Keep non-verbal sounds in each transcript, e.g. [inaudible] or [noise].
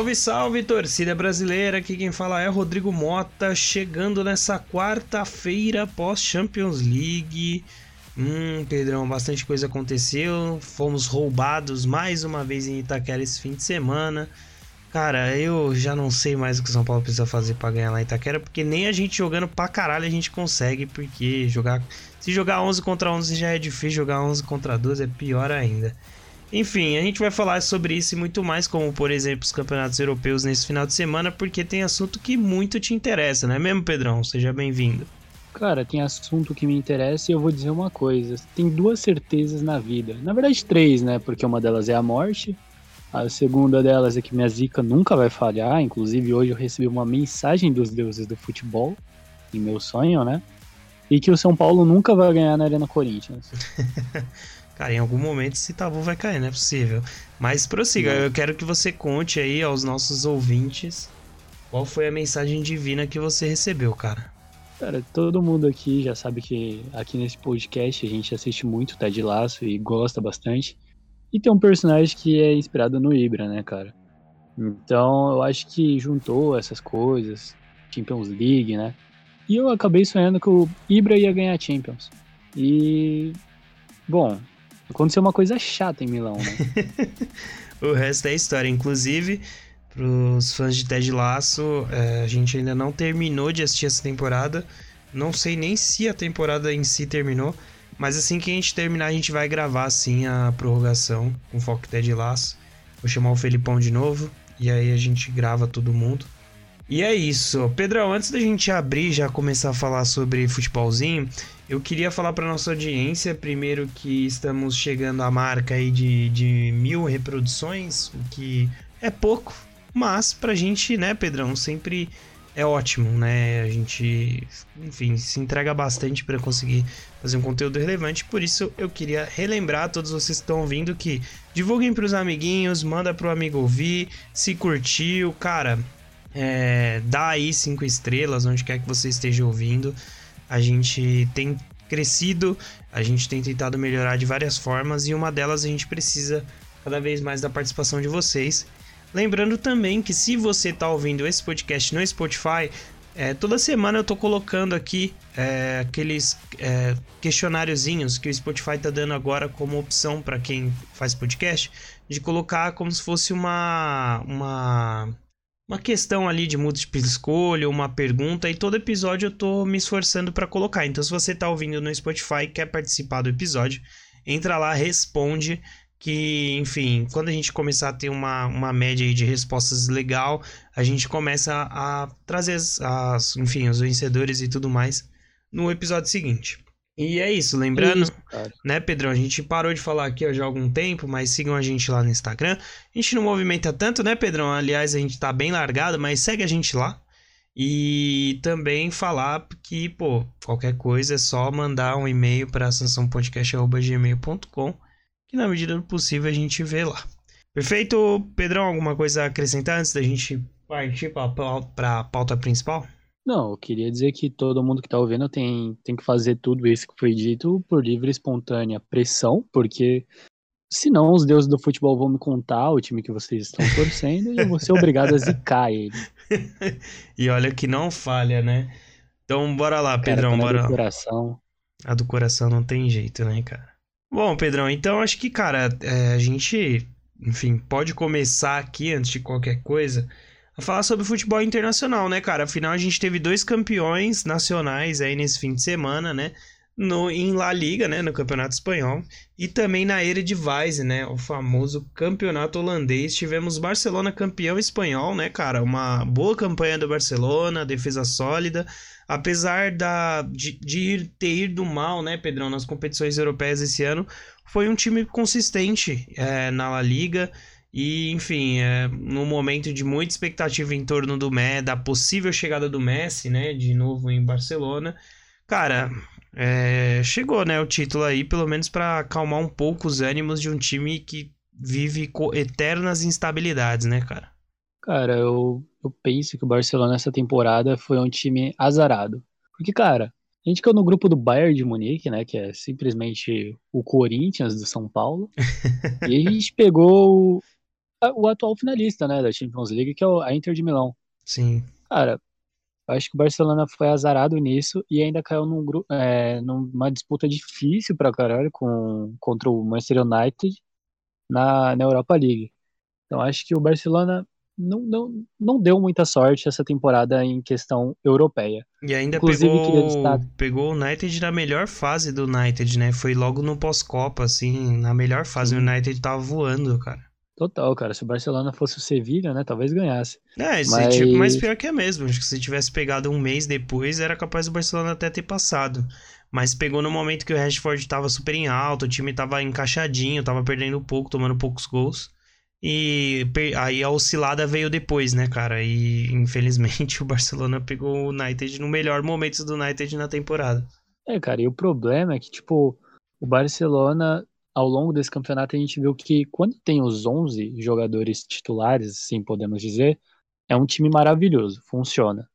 Salve, salve, torcida brasileira! Aqui quem fala é Rodrigo Mota, chegando nessa quarta-feira pós-Champions League. Hum, Pedrão, bastante coisa aconteceu. Fomos roubados mais uma vez em Itaquera esse fim de semana. Cara, eu já não sei mais o que o São Paulo precisa fazer para ganhar lá em Itaquera, porque nem a gente jogando pra caralho a gente consegue, porque jogar se jogar 11 contra 11 já é difícil, jogar 11 contra 12 é pior ainda. Enfim, a gente vai falar sobre isso e muito mais, como por exemplo os campeonatos europeus nesse final de semana, porque tem assunto que muito te interessa, não é mesmo, Pedrão? Seja bem-vindo. Cara, tem assunto que me interessa e eu vou dizer uma coisa: tem duas certezas na vida. Na verdade, três, né? Porque uma delas é a morte, a segunda delas é que minha zica nunca vai falhar. Inclusive, hoje eu recebi uma mensagem dos deuses do futebol, em meu sonho, né? E que o São Paulo nunca vai ganhar na Arena Corinthians. [laughs] Cara, em algum momento esse tabu vai cair, não é possível. Mas prossiga, eu quero que você conte aí aos nossos ouvintes qual foi a mensagem divina que você recebeu, cara. Cara, todo mundo aqui já sabe que aqui nesse podcast a gente assiste muito Ted Laço e gosta bastante. E tem um personagem que é inspirado no Ibra, né, cara? Então eu acho que juntou essas coisas, Champions League, né? E eu acabei sonhando que o Ibra ia ganhar Champions. E. Bom, aconteceu uma coisa chata em Milão, né? [laughs] o resto é história. Inclusive, pros fãs de Ted Laço, é, a gente ainda não terminou de assistir essa temporada. Não sei nem se a temporada em si terminou. Mas assim que a gente terminar, a gente vai gravar sim a prorrogação com foco Ted Laço. Vou chamar o Felipão de novo e aí a gente grava todo mundo. E é isso. Pedrão, antes da gente abrir já começar a falar sobre futebolzinho, eu queria falar para nossa audiência primeiro que estamos chegando à marca aí de, de mil reproduções, o que é pouco, mas pra gente, né, Pedrão, sempre é ótimo, né? A gente, enfim, se entrega bastante para conseguir fazer um conteúdo relevante. Por isso, eu queria relembrar a todos vocês que estão ouvindo que divulguem para os amiguinhos, manda para o amigo ouvir, se curtiu, cara, é, dá aí cinco estrelas onde quer que você esteja ouvindo. A gente tem crescido, a gente tem tentado melhorar de várias formas e uma delas a gente precisa cada vez mais da participação de vocês. Lembrando também que se você está ouvindo esse podcast no Spotify, é, toda semana eu estou colocando aqui é, aqueles é, questionáriozinhos que o Spotify está dando agora como opção para quem faz podcast, de colocar como se fosse uma, uma, uma questão ali de múltipla escolha, uma pergunta, e todo episódio eu estou me esforçando para colocar. Então, se você está ouvindo no Spotify e quer participar do episódio, entra lá, responde que, enfim, quando a gente começar a ter uma, uma média de respostas legal, a gente começa a trazer as, as, enfim, os vencedores e tudo mais no episódio seguinte. E é isso, lembrando, isso, né, Pedrão? A gente parou de falar aqui ó, já há algum tempo, mas sigam a gente lá no Instagram. A gente não movimenta tanto, né, Pedrão? Aliás, a gente tá bem largado, mas segue a gente lá. E também falar que, pô, qualquer coisa é só mandar um e-mail para sançãopodcast.gmail.com que na medida do possível a gente vê lá. Perfeito? Pedrão, alguma coisa a acrescentar antes da gente partir para a pauta principal? Não, eu queria dizer que todo mundo que está ouvindo tem, tem que fazer tudo isso que foi dito por livre e espontânea pressão, porque senão os deuses do futebol vão me contar o time que vocês estão [laughs] torcendo e eu vou ser obrigado a zicar ele. [laughs] e olha que não falha, né? Então bora lá, Pedrão, cara, bora. A do coração. A do coração não tem jeito, né, cara? Bom, Pedrão, então acho que, cara, é, a gente, enfim, pode começar aqui, antes de qualquer coisa, falar sobre futebol internacional, né, cara? Afinal, a gente teve dois campeões nacionais aí nesse fim de semana, né? No, em La Liga, né, no Campeonato Espanhol, e também na Eredivisie, né, o famoso campeonato holandês. Tivemos Barcelona campeão espanhol, né, cara? Uma boa campanha do Barcelona, defesa sólida, apesar da, de, de ter ido mal, né, Pedrão, nas competições europeias esse ano, foi um time consistente é, na La Liga. E, enfim, é, no momento de muita expectativa em torno do Messi, da possível chegada do Messi, né, de novo em Barcelona, cara, é, chegou, né, o título aí, pelo menos para acalmar um pouco os ânimos de um time que vive eternas instabilidades, né, cara? Cara, eu, eu penso que o Barcelona essa temporada foi um time azarado. Porque, cara, a gente caiu no grupo do Bayern de Munique, né? Que é simplesmente o Corinthians do São Paulo. [laughs] e a gente pegou o atual finalista, né, da Champions League, que é a Inter de Milão. Sim. Cara, acho que o Barcelona foi azarado nisso e ainda caiu num grupo, é, numa disputa difícil pra caralho com, contra o Manchester United na, na Europa League. Então acho que o Barcelona não, não, não deu muita sorte essa temporada em questão europeia. E ainda Inclusive, pegou, pegou o United na melhor fase do United, né? Foi logo no pós-Copa, assim, na melhor fase. Sim. O United tava voando, cara. Total, cara. Se o Barcelona fosse o Sevilla, né? Talvez ganhasse. É, mas... Tipo, mas pior que é mesmo. Acho que se tivesse pegado um mês depois, era capaz do Barcelona até ter passado. Mas pegou no momento que o Rashford tava super em alta, o time tava encaixadinho, tava perdendo pouco, tomando poucos gols. E aí a oscilada veio depois, né, cara? E infelizmente [laughs] o Barcelona pegou o United no melhor momento do United na temporada. É, cara, e o problema é que, tipo, o Barcelona ao longo desse campeonato a gente viu que quando tem os 11 jogadores titulares, assim podemos dizer, é um time maravilhoso, funciona.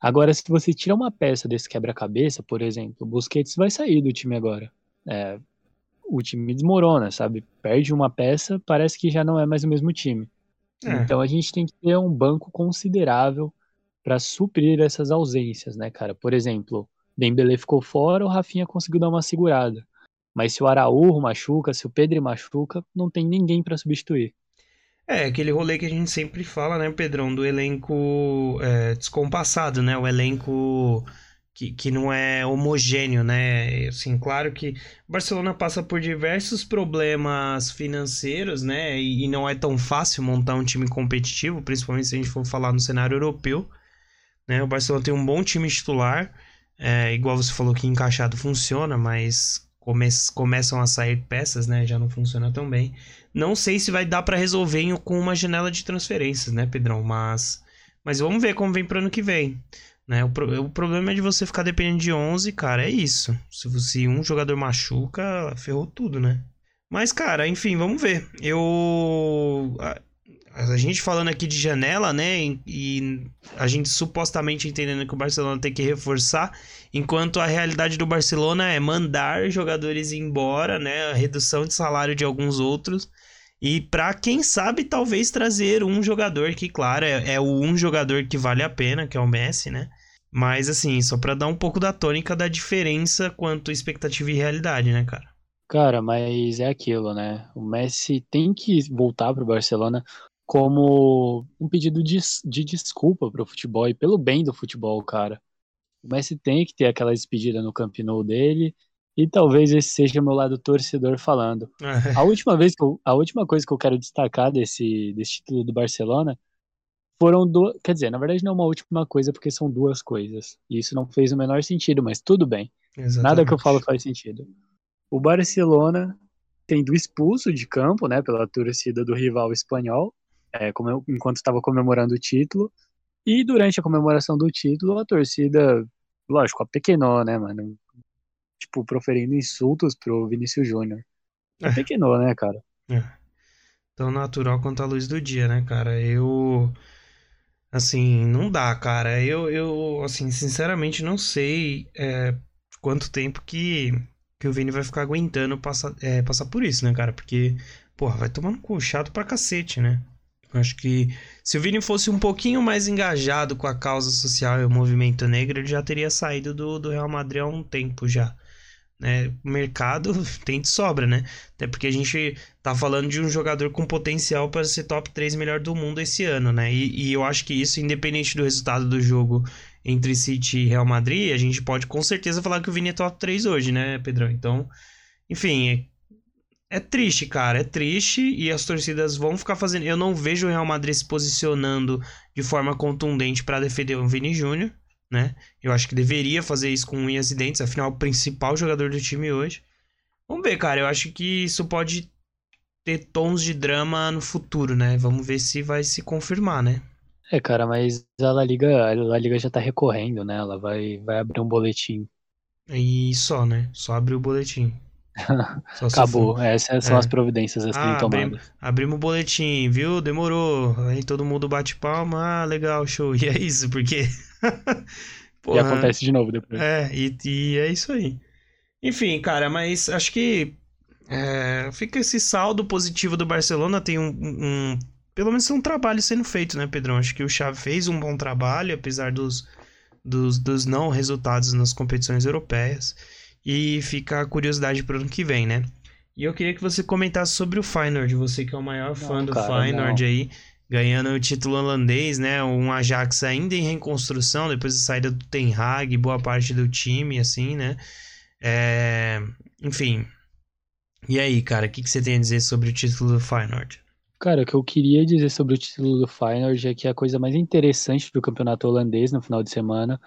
Agora, se você tira uma peça desse quebra-cabeça, por exemplo, o Busquets vai sair do time agora. É, o time desmorona, sabe? Perde uma peça, parece que já não é mais o mesmo time. É. Então a gente tem que ter um banco considerável para suprir essas ausências, né, cara? Por exemplo, Dembele ficou fora, o Rafinha conseguiu dar uma segurada. Mas se o Araújo machuca, se o Pedro machuca, não tem ninguém para substituir. É, aquele rolê que a gente sempre fala, né, Pedrão, do elenco é, descompassado, né? O elenco que, que não é homogêneo, né? Assim, claro que o Barcelona passa por diversos problemas financeiros, né? E, e não é tão fácil montar um time competitivo, principalmente se a gente for falar no cenário europeu. Né? O Barcelona tem um bom time titular, é, igual você falou que encaixado funciona, mas come começam a sair peças, né? Já não funciona tão bem. Não sei se vai dar para resolver com uma janela de transferências, né, Pedrão? Mas, mas vamos ver como vem pro ano que vem. Né? O, pro, o problema é de você ficar dependendo de 11, cara, é isso. Se, se um jogador machuca, ferrou tudo, né? Mas, cara, enfim, vamos ver. Eu a gente falando aqui de janela, né? E a gente supostamente entendendo que o Barcelona tem que reforçar, enquanto a realidade do Barcelona é mandar jogadores embora, né? A redução de salário de alguns outros. E para quem sabe, talvez trazer um jogador que, claro, é, é, o um jogador que vale a pena, que é o Messi, né? Mas assim, só para dar um pouco da tônica da diferença quanto expectativa e realidade, né, cara? Cara, mas é aquilo, né? O Messi tem que voltar pro Barcelona como um pedido de, de desculpa pro futebol e pelo bem do futebol, cara. O Messi tem que ter aquela despedida no Camp Nou dele e talvez esse seja o meu lado torcedor falando. a última vez que eu, a última coisa que eu quero destacar desse, desse título do Barcelona foram duas, quer dizer, na verdade não é uma última coisa porque são duas coisas. E isso não fez o menor sentido, mas tudo bem. Exatamente. Nada que eu falo faz sentido. O Barcelona tendo expulso de campo, né, pela torcida do rival espanhol, é, como, enquanto estava comemorando o título. E durante a comemoração do título, a torcida, lógico, apequenou, né, mano? Tipo, proferindo insultos pro Vinícius Júnior. É. Né, cara? É. Tão natural quanto a luz do dia, né, cara? Eu. Assim, não dá, cara. Eu, eu assim, sinceramente, não sei é, quanto tempo que, que o Vini vai ficar aguentando passar, é, passar por isso, né, cara? Porque, porra, vai tomando cu chato pra cacete, né? Acho que se o Vini fosse um pouquinho mais engajado com a causa social e o movimento negro, ele já teria saído do, do Real Madrid há um tempo já. Né? O mercado [laughs] tem de sobra, né? Até porque a gente tá falando de um jogador com potencial para ser top 3 melhor do mundo esse ano, né? E, e eu acho que isso, independente do resultado do jogo entre City e Real Madrid, a gente pode com certeza falar que o Vini é top 3 hoje, né, Pedrão? Então, enfim, é triste, cara, é triste e as torcidas vão ficar fazendo. Eu não vejo o Real Madrid se posicionando de forma contundente para defender o Vini Júnior, né? Eu acho que deveria fazer isso com unhas e dentes, afinal, o principal jogador do time hoje. Vamos ver, cara, eu acho que isso pode ter tons de drama no futuro, né? Vamos ver se vai se confirmar, né? É, cara, mas a La Liga, a La Liga já tá recorrendo, né? Ela vai, vai abrir um boletim. E só, né? Só abrir o boletim. [laughs] Acabou. Essas são é. as providências a serem ah, tomadas. abrimos o boletim, viu? Demorou. Aí todo mundo bate palma. Ah, legal, show. E é isso, porque. [laughs] Porra, e acontece de novo depois. É, e, e é isso aí. Enfim, cara, mas acho que é, fica esse saldo positivo do Barcelona. Tem um, um, pelo menos um trabalho sendo feito, né, Pedrão? Acho que o Xavi fez um bom trabalho, apesar dos, dos, dos não resultados nas competições europeias. E fica a curiosidade para o ano que vem, né? E eu queria que você comentasse sobre o Feyenoord, você que é o maior fã não, do cara, Feyenoord não. aí, ganhando o título holandês, né? Um Ajax ainda em reconstrução, depois da saída do Ten Hag, boa parte do time, assim, né? É... Enfim. E aí, cara, o que, que você tem a dizer sobre o título do Feyenoord? Cara, o que eu queria dizer sobre o título do Feyenoord é que a coisa mais interessante do campeonato holandês no final de semana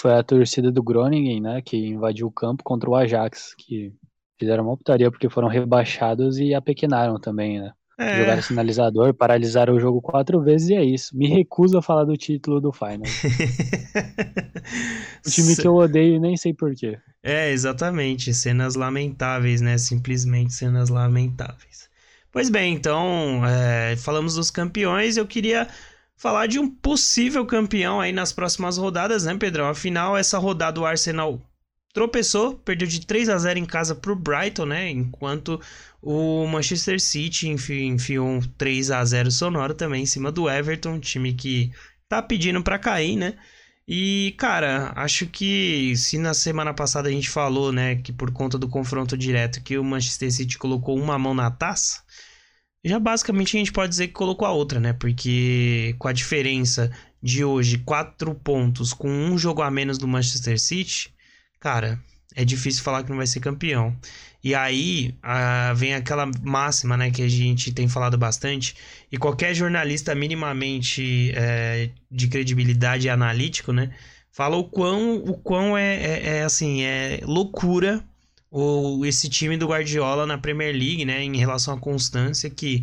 foi a torcida do Groningen, né, que invadiu o campo contra o Ajax, que fizeram uma putaria porque foram rebaixados e apequenaram também, né? É. Jogaram sinalizador, paralisaram o jogo quatro vezes e é isso. Me recuso a falar do título do Final. [laughs] o time que eu odeio e nem sei porquê. É, exatamente. Cenas lamentáveis, né? Simplesmente cenas lamentáveis. Pois bem, então, é, falamos dos campeões. Eu queria falar de um possível campeão aí nas próximas rodadas, né, Pedrão? Afinal, essa rodada o Arsenal tropeçou, perdeu de 3 a 0 em casa pro Brighton, né? Enquanto o Manchester City enfi enfiou um 3 a 0 sonoro também em cima do Everton, time que tá pedindo para cair, né? E, cara, acho que se na semana passada a gente falou, né, que por conta do confronto direto que o Manchester City colocou uma mão na taça, já basicamente a gente pode dizer que colocou a outra, né? Porque com a diferença de hoje, quatro pontos com um jogo a menos do Manchester City, cara, é difícil falar que não vai ser campeão. E aí a, vem aquela máxima, né, que a gente tem falado bastante, e qualquer jornalista minimamente é, de credibilidade analítico, né, fala o quão, o quão é, é, é assim, é loucura o, esse time do Guardiola na Premier League, né, em relação à constância, que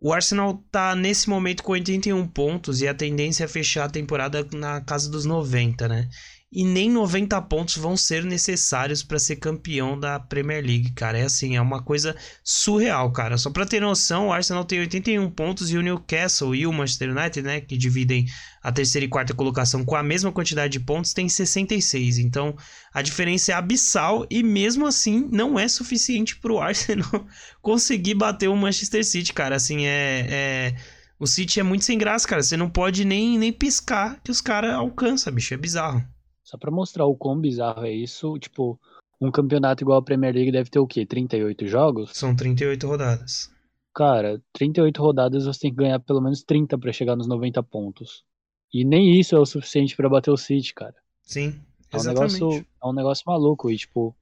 o Arsenal tá nesse momento com 81 pontos e a tendência é fechar a temporada na casa dos 90, né? E nem 90 pontos vão ser necessários para ser campeão da Premier League, cara. É assim, é uma coisa surreal, cara. Só para ter noção, o Arsenal tem 81 pontos e o Newcastle e o Manchester United, né, que dividem a terceira e quarta colocação com a mesma quantidade de pontos, tem 66. Então, a diferença é abissal e mesmo assim não é suficiente para o [laughs] Arsenal conseguir bater o Manchester City, cara. Assim, é, é... O City é muito sem graça, cara. Você não pode nem, nem piscar que os caras alcançam, bicho. É bizarro. Só para mostrar o quão bizarro é isso, tipo, um campeonato igual a Premier League deve ter o quê? 38 jogos? São 38 rodadas. Cara, 38 rodadas você tem que ganhar pelo menos 30 para chegar nos 90 pontos. E nem isso é o suficiente para bater o City, cara. Sim, é um negócio É um negócio maluco. E, tipo,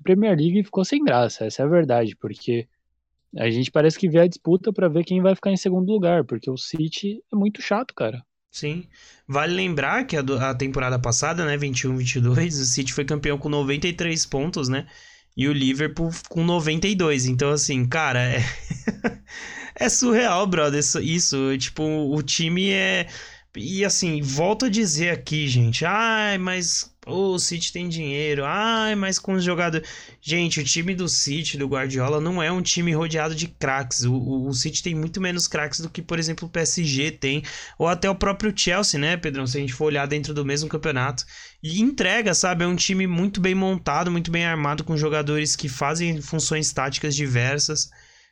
a Premier League ficou sem graça, essa é a verdade, porque a gente parece que vê a disputa para ver quem vai ficar em segundo lugar, porque o City é muito chato, cara. Sim. Vale lembrar que a, do, a temporada passada, né, 21-22, o City foi campeão com 93 pontos, né? E o Liverpool com 92. Então, assim, cara, é, [laughs] é surreal, brother. Isso, isso, tipo, o time é. E assim, volto a dizer aqui, gente. Ai, mas o City tem dinheiro. Ai, mas com os jogadores. Gente, o time do City, do Guardiola, não é um time rodeado de craques. O, o, o, City tem muito menos craques do que, por exemplo, o PSG tem. Ou até o próprio Chelsea, né, Pedrão? Se a gente for olhar dentro do mesmo campeonato. E entrega, sabe? É um time muito bem montado, muito bem armado, com jogadores que fazem funções táticas diversas.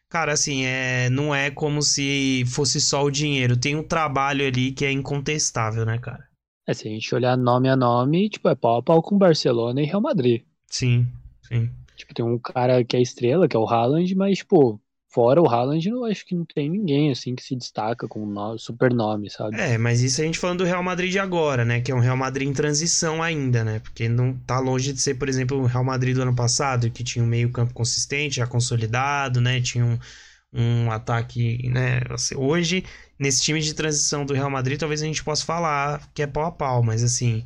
Cara, assim, é, não é como se fosse só o dinheiro. Tem um trabalho ali que é incontestável, né, cara? É, se a gente olhar nome a nome, tipo, é pau a pau com Barcelona e Real Madrid. Sim, sim. Tipo, tem um cara que é estrela, que é o Haaland, mas, tipo, fora o Haaland, eu acho que não tem ninguém, assim, que se destaca com um super nome, sabe? É, mas isso a gente falando do Real Madrid agora, né? Que é um Real Madrid em transição ainda, né? Porque não tá longe de ser, por exemplo, o Real Madrid do ano passado, que tinha um meio campo consistente, já consolidado, né? Tinha um, um ataque, né? Assim, hoje nesse time de transição do Real Madrid, talvez a gente possa falar que é pau a pau, mas assim,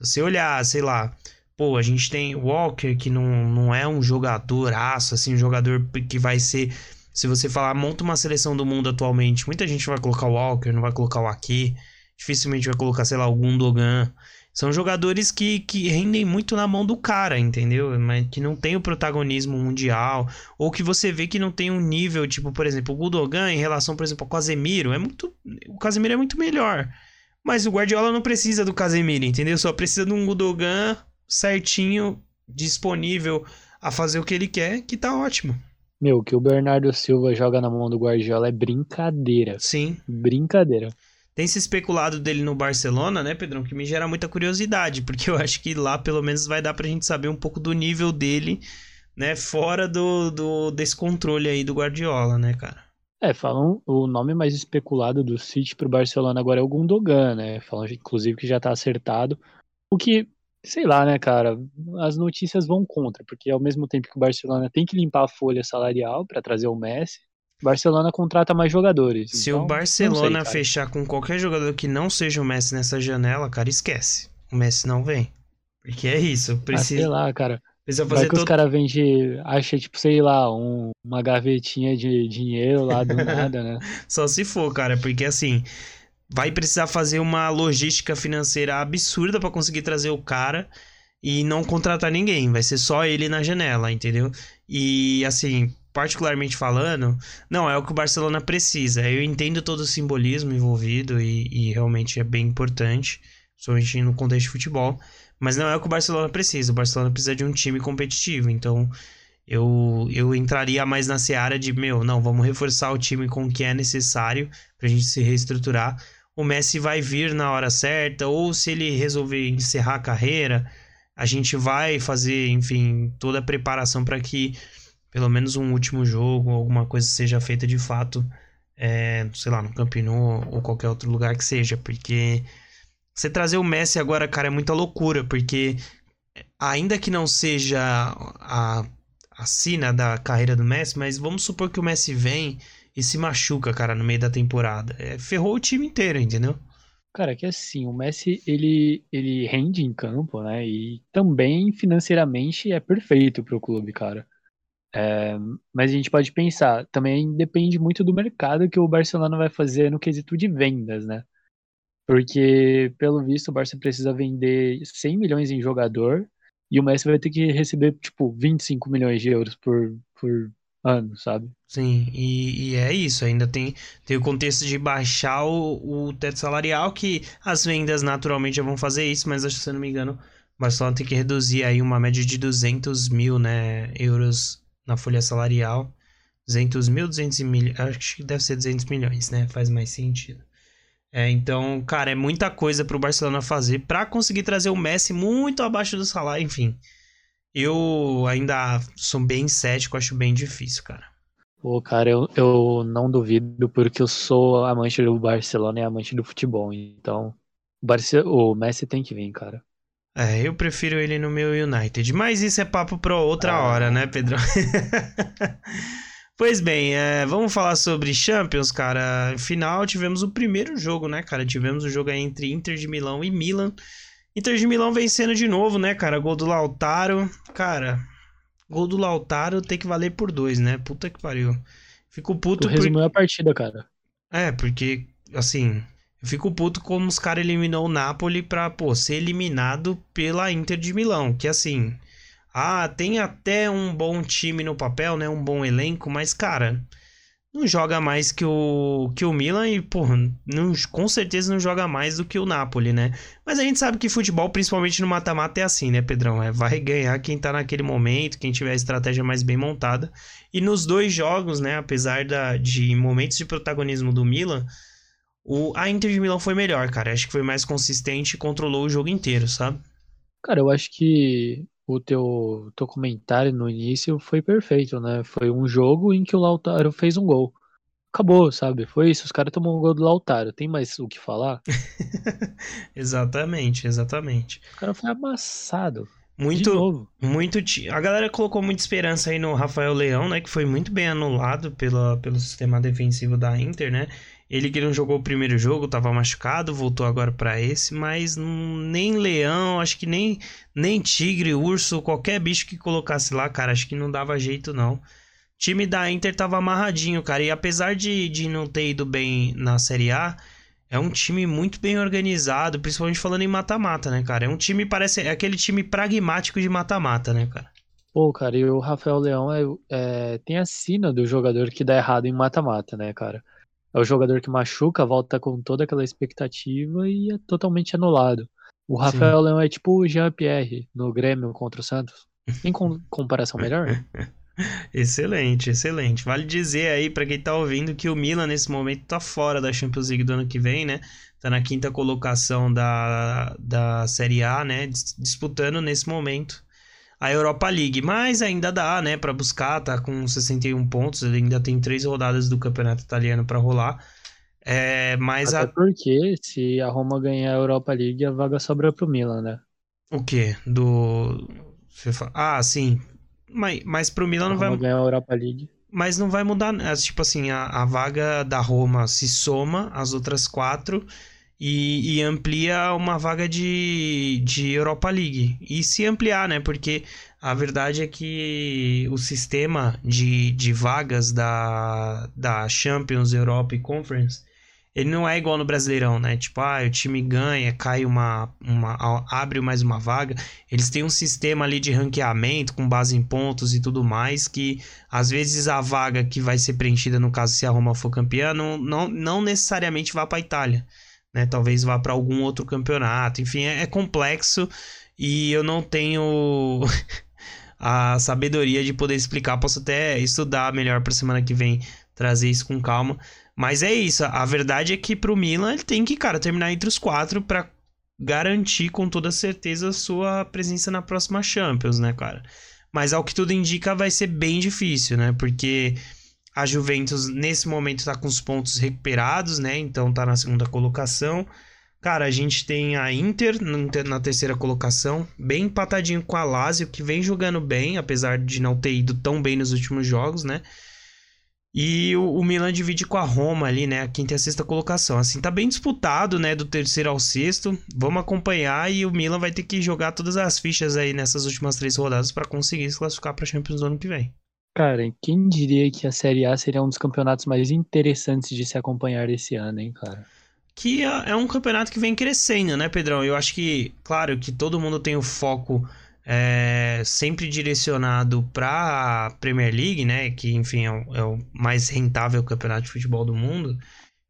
se você olhar, sei lá, pô, a gente tem Walker, que não, não é um jogador aço, assim, um jogador que vai ser. Se você falar, monta uma seleção do mundo atualmente, muita gente vai colocar o Walker, não vai colocar o Ake, dificilmente vai colocar, sei lá, o Gundogan. São jogadores que, que rendem muito na mão do cara, entendeu? Mas que não tem o protagonismo mundial. Ou que você vê que não tem um nível, tipo, por exemplo, o Gudogan em relação, por exemplo, ao Casemiro. É muito. O Casemiro é muito melhor. Mas o Guardiola não precisa do Casemiro, entendeu? Só precisa de um Gudogan certinho, disponível a fazer o que ele quer, que tá ótimo. Meu, que o Bernardo Silva joga na mão do Guardiola é brincadeira. Sim. Brincadeira. Tem se especulado dele no Barcelona, né, Pedrão? Que me gera muita curiosidade, porque eu acho que lá pelo menos vai dar pra gente saber um pouco do nível dele, né, fora do, do desse controle aí do Guardiola, né, cara? É, falam o nome mais especulado do City pro Barcelona agora é o Gundogan, né? Falam inclusive que já tá acertado. O que, sei lá, né, cara, as notícias vão contra, porque ao mesmo tempo que o Barcelona tem que limpar a folha salarial para trazer o Messi, o Barcelona contrata mais jogadores. Se então, o Barcelona sei, fechar com qualquer jogador que não seja o Messi nessa janela, cara, esquece. O Messi não vem. Porque é isso, precisa. Ah, sei lá, cara. Precisa fazer Vai que todo... os caras vendem, acha tipo, sei lá, um, uma gavetinha de dinheiro lá do [laughs] nada, né? Só se for, cara, porque assim, vai precisar fazer uma logística financeira absurda para conseguir trazer o cara e não contratar ninguém, vai ser só ele na janela, entendeu? E assim, particularmente falando, não é o que o Barcelona precisa. Eu entendo todo o simbolismo envolvido e, e realmente é bem importante, principalmente no contexto de futebol. Mas não é o que o Barcelona precisa. O Barcelona precisa de um time competitivo. Então, eu, eu entraria mais na seara de, meu, não, vamos reforçar o time com o que é necessário pra gente se reestruturar. O Messi vai vir na hora certa, ou se ele resolver encerrar a carreira, a gente vai fazer, enfim, toda a preparação para que pelo menos um último jogo, alguma coisa seja feita de fato, é, sei lá, no Camp Nou ou qualquer outro lugar que seja, porque você trazer o Messi agora, cara, é muita loucura, porque ainda que não seja a, a sina da carreira do Messi, mas vamos supor que o Messi vem e se machuca, cara, no meio da temporada. É, ferrou o time inteiro, entendeu? Cara, que assim, o Messi, ele, ele rende em campo, né? E também financeiramente é perfeito pro clube, cara. É, mas a gente pode pensar, também depende muito do mercado que o Barcelona vai fazer no quesito de vendas, né? Porque, pelo visto, o Barça precisa vender 100 milhões em jogador e o Messi vai ter que receber, tipo, 25 milhões de euros por, por ano, sabe? Sim, e, e é isso. Ainda tem, tem o contexto de baixar o, o teto salarial, que as vendas naturalmente já vão fazer isso, mas acho que, se eu não me engano, o Barcelona tem que reduzir aí uma média de 200 mil né, euros na folha salarial. 200 mil, 200 milhões. Acho que deve ser 200 milhões, né? Faz mais sentido. É, então, cara, é muita coisa pro Barcelona fazer para conseguir trazer o Messi muito abaixo do salário, enfim. Eu ainda sou bem cético, acho bem difícil, cara. Pô, cara, eu, eu não duvido porque eu sou amante do Barcelona e amante do futebol. Então, o, Barce... o Messi tem que vir, cara. É, eu prefiro ele no meu United. Mas isso é papo pra outra ah. hora, né, Pedro? [laughs] pois bem, é, vamos falar sobre Champions, cara. Final, tivemos o primeiro jogo, né, cara? Tivemos o jogo entre Inter de Milão e Milan. Inter de Milão vencendo de novo, né, cara? Gol do Lautaro. Cara, gol do Lautaro tem que valer por dois, né? Puta que pariu. Fico puto. Tu resumiu por... a partida, cara. É, porque, assim, eu fico puto como os caras eliminou o Napoli pra, pô, ser eliminado pela Inter de Milão. Que assim. Ah, tem até um bom time no papel, né? Um bom elenco, mas, cara, não joga mais que o, que o Milan e, pô, não, com certeza não joga mais do que o Napoli, né? Mas a gente sabe que futebol, principalmente no mata-mata, é assim, né, Pedrão? É, vai ganhar quem tá naquele momento, quem tiver a estratégia mais bem montada. E nos dois jogos, né, apesar da, de momentos de protagonismo do Milan o, a Inter de Milão foi melhor, cara. Acho que foi mais consistente e controlou o jogo inteiro, sabe? Cara, eu acho que o teu, teu comentário no início foi perfeito, né? Foi um jogo em que o Lautaro fez um gol. Acabou, sabe? Foi isso. Os caras tomam um gol do Lautaro. Tem mais o que falar? [laughs] exatamente, exatamente. O cara foi amassado. Muito, muito. A galera colocou muita esperança aí no Rafael Leão, né? Que foi muito bem anulado pela, pelo sistema defensivo da Inter, né? Ele que não jogou o primeiro jogo, estava machucado, voltou agora para esse, mas nem leão, acho que nem, nem tigre, urso, qualquer bicho que colocasse lá, cara, acho que não dava jeito não. O time da Inter tava amarradinho, cara, e apesar de, de não ter ido bem na Série A, é um time muito bem organizado, principalmente falando em mata-mata, né, cara? É um time, parece, é aquele time pragmático de mata-mata, né, cara? Pô, cara, e o Rafael Leão é, é, tem a sina do jogador que dá errado em mata-mata, né, cara? É o jogador que machuca, volta com toda aquela expectativa e é totalmente anulado. O Rafael Leão é tipo o Jean-Pierre no Grêmio contra o Santos. Tem com, [laughs] comparação melhor? [laughs] excelente, excelente. Vale dizer aí para quem tá ouvindo que o Milan nesse momento tá fora da Champions League do ano que vem, né? Tá na quinta colocação da, da Série A, né? Disputando nesse momento a Europa League, mas ainda dá, né, para buscar, tá com 61 pontos, ele ainda tem três rodadas do Campeonato Italiano para rolar. É, mas Até a... porque se a Roma ganhar a Europa League, a vaga sobra pro Milan, né? O quê? Do Ah, sim. Mas, mas pro Milan não vai ganhar a Europa League. Mas não vai mudar, né? tipo assim, a, a vaga da Roma se soma às outras quatro e, e, amplia uma vaga de, de Europa League. E se ampliar, né? Porque a verdade é que o sistema de, de vagas da, da Champions, Europa e Conference, ele não é igual no Brasileirão, né? Tipo, ah, o time ganha, cai uma, uma. abre mais uma vaga. Eles têm um sistema ali de ranqueamento com base em pontos e tudo mais, que às vezes a vaga que vai ser preenchida, no caso se a Roma for campeã, não, não, não necessariamente vá para a Itália né? Talvez vá para algum outro campeonato. Enfim, é, é complexo e eu não tenho [laughs] a sabedoria de poder explicar. Posso até estudar melhor para semana que vem, trazer isso com calma. Mas é isso. A verdade é que pro Milan ele tem que, cara, terminar entre os quatro para garantir com toda certeza a sua presença na próxima Champions, né, cara? Mas ao que tudo indica vai ser bem difícil, né? Porque a Juventus, nesse momento, está com os pontos recuperados, né? Então está na segunda colocação. Cara, a gente tem a Inter na terceira colocação, bem empatadinho com a Lazio, que vem jogando bem, apesar de não ter ido tão bem nos últimos jogos, né? E o, Milan divide com a Roma ali, né? A quinta e a sexta colocação. Assim, tá bem disputado, né? Do terceiro ao sexto. Vamos acompanhar e o Milan vai ter que jogar todas as fichas aí nessas últimas três rodadas para conseguir se classificar para Champions no ano que vem. Cara, quem diria que a Série A seria um dos campeonatos mais interessantes de se acompanhar esse ano, hein, cara? Que é, é um campeonato que vem crescendo, né, Pedrão? Eu acho que, claro, que todo mundo tem o foco é, sempre direcionado para a Premier League, né? Que, enfim, é o, é o mais rentável campeonato de futebol do mundo.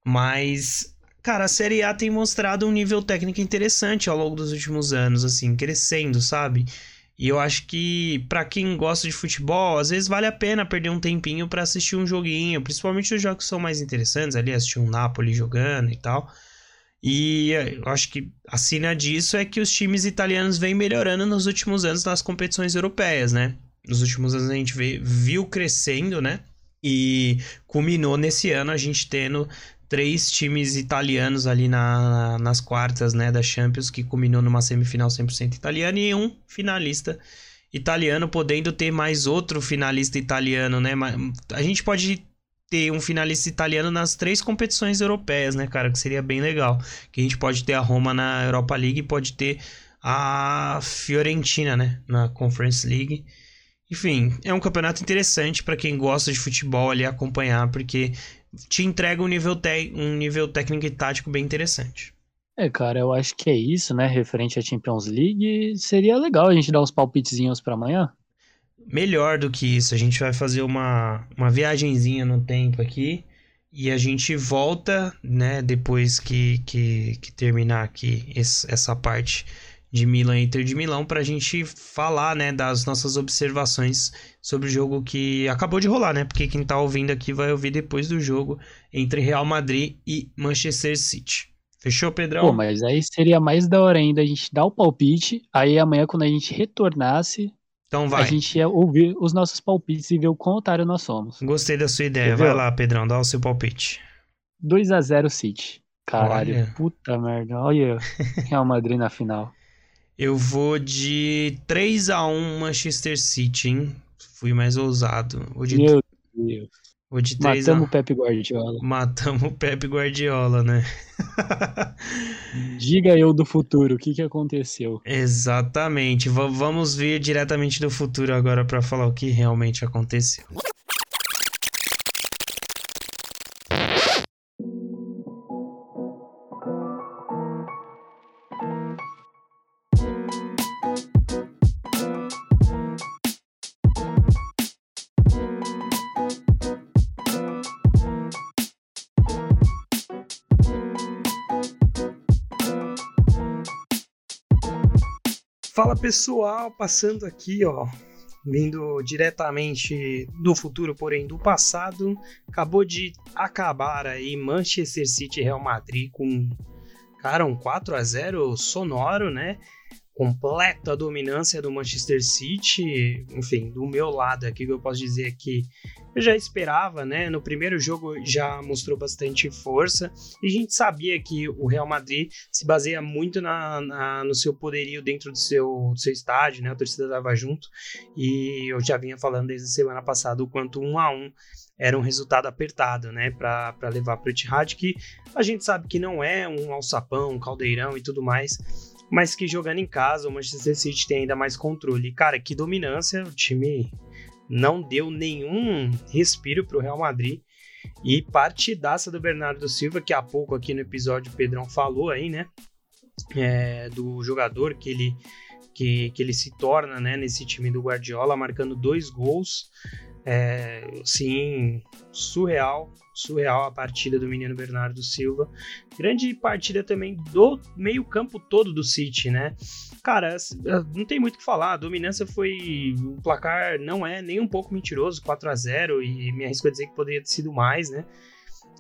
Mas, cara, a Série A tem mostrado um nível técnico interessante ao longo dos últimos anos, assim, crescendo, sabe? E eu acho que para quem gosta de futebol, às vezes vale a pena perder um tempinho para assistir um joguinho, principalmente os jogos que são mais interessantes, ali assistir um Napoli jogando e tal. E eu acho que a sina disso é que os times italianos vêm melhorando nos últimos anos nas competições europeias, né? Nos últimos anos a gente vê, viu crescendo, né? E culminou nesse ano a gente tendo três times italianos ali na, nas quartas né, da Champions, que culminou numa semifinal 100% italiana, e um finalista italiano, podendo ter mais outro finalista italiano, né? A gente pode ter um finalista italiano nas três competições europeias, né, cara? Que seria bem legal. Que a gente pode ter a Roma na Europa League pode ter a Fiorentina, né, na Conference League. Enfim, é um campeonato interessante para quem gosta de futebol ali acompanhar, porque te entrega um nível, te um nível técnico e tático bem interessante. É, cara, eu acho que é isso, né? Referente à Champions League, seria legal a gente dar uns palpitezinhos para amanhã. Melhor do que isso, a gente vai fazer uma, uma viagenzinha no tempo aqui e a gente volta, né, depois que, que, que terminar aqui esse, essa parte de Milan e Inter de Milão para a gente falar, né, das nossas observações sobre o jogo que acabou de rolar, né? Porque quem tá ouvindo aqui vai ouvir depois do jogo entre Real Madrid e Manchester City. Fechou, Pedrão? Pô, mas aí seria mais da hora ainda a gente dar o palpite, aí amanhã quando a gente retornasse, então vai. a gente ia ouvir os nossos palpites e ver o quão otário nós somos. Gostei da sua ideia. Vai lá, Pedrão, dá o seu palpite. 2 a 0 City. Caralho, Olha. puta merda. Olha, Real Madrid na final. [laughs] Eu vou de 3 a 1 Manchester City, hein? Fui mais ousado. Vou de... Meu Deus. Vou de 3 Matamos a... o Pepe Guardiola. Matamos o Pepe Guardiola, né? [laughs] Diga eu do futuro, o que, que aconteceu? Exatamente. V vamos vir diretamente do futuro agora para falar o que realmente aconteceu. Fala pessoal, passando aqui ó vindo diretamente do futuro, porém do passado, acabou de acabar aí Manchester City Real Madrid com cara um 4 a 0 sonoro, né? Completa dominância do Manchester City. Enfim, do meu lado aqui, que eu posso dizer é que eu já esperava, né? No primeiro jogo já mostrou bastante força e a gente sabia que o Real Madrid se baseia muito na, na no seu poderio dentro do seu, do seu estádio, né? A torcida estava junto e eu já vinha falando desde a semana passada o quanto um a um era um resultado apertado, né, para levar para o Etihad, que a gente sabe que não é um alçapão, um caldeirão e tudo mais, mas que jogando em casa o Manchester City tem ainda mais controle. Cara, que dominância, o time não deu nenhum respiro para o Real Madrid. E partidaça do Bernardo Silva, que há pouco aqui no episódio o Pedrão falou aí, né? É, do jogador que ele, que, que ele se torna né, nesse time do Guardiola, marcando dois gols. É, sim, surreal, surreal a partida do menino Bernardo Silva. Grande partida também do meio-campo todo do City, né? Cara, não tem muito o que falar. A dominância foi. O placar não é nem um pouco mentiroso 4 a 0 e me arrisco a dizer que poderia ter sido mais, né?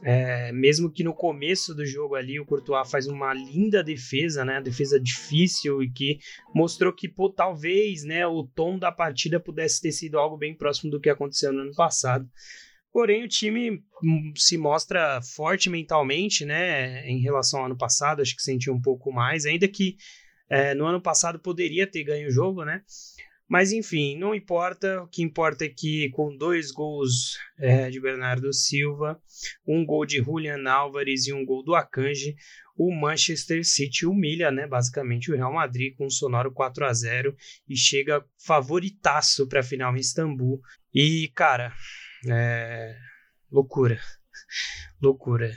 É, mesmo que no começo do jogo ali o Courtois faz uma linda defesa, né? Defesa difícil e que mostrou que pô, talvez, né, o tom da partida pudesse ter sido algo bem próximo do que aconteceu no ano passado. Porém, o time hum, se mostra forte mentalmente, né, em relação ao ano passado. Acho que sentiu um pouco mais, ainda que é, no ano passado poderia ter ganho o jogo, né? Mas enfim, não importa. O que importa é que com dois gols é, de Bernardo Silva, um gol de Julian Álvares e um gol do Akanji, o Manchester City humilha, né, basicamente o Real Madrid com um sonoro 4 a 0 e chega favoritaço para a final em Istambul. E cara, é loucura. [laughs] loucura.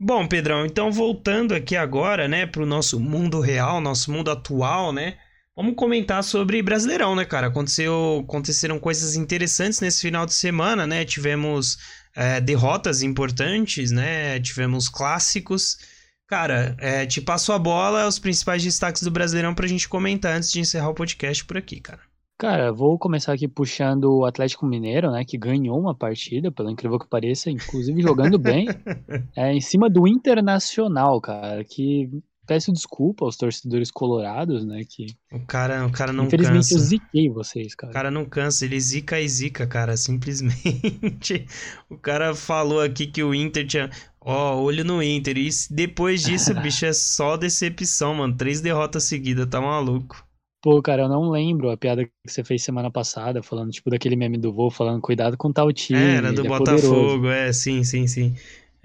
Bom, Pedrão, então voltando aqui agora, né, para o nosso mundo real, nosso mundo atual, né? Vamos comentar sobre Brasileirão, né, cara? Aconteceu, aconteceram coisas interessantes nesse final de semana, né? Tivemos é, derrotas importantes, né? Tivemos clássicos. Cara, é, te passo a bola, os principais destaques do Brasileirão pra gente comentar antes de encerrar o podcast por aqui, cara. Cara, vou começar aqui puxando o Atlético Mineiro, né, que ganhou uma partida, pelo incrível que pareça, inclusive jogando bem, [laughs] é, em cima do Internacional, cara, que peço desculpa aos torcedores colorados, né? Que o cara, o cara não Infelizmente cansa. eu ziquei vocês, cara. O cara não cansa, ele zica e zica, cara, [laughs] simplesmente. o cara falou aqui que o Inter tinha, ó, oh, olho no Inter. E depois disso, [laughs] bicho, é só decepção, mano. Três derrotas seguidas, tá maluco. Pô, cara, eu não lembro a piada que você fez semana passada, falando, tipo, daquele meme do voo, falando, cuidado com tal time. É, era do é Botafogo, é, sim, sim, sim.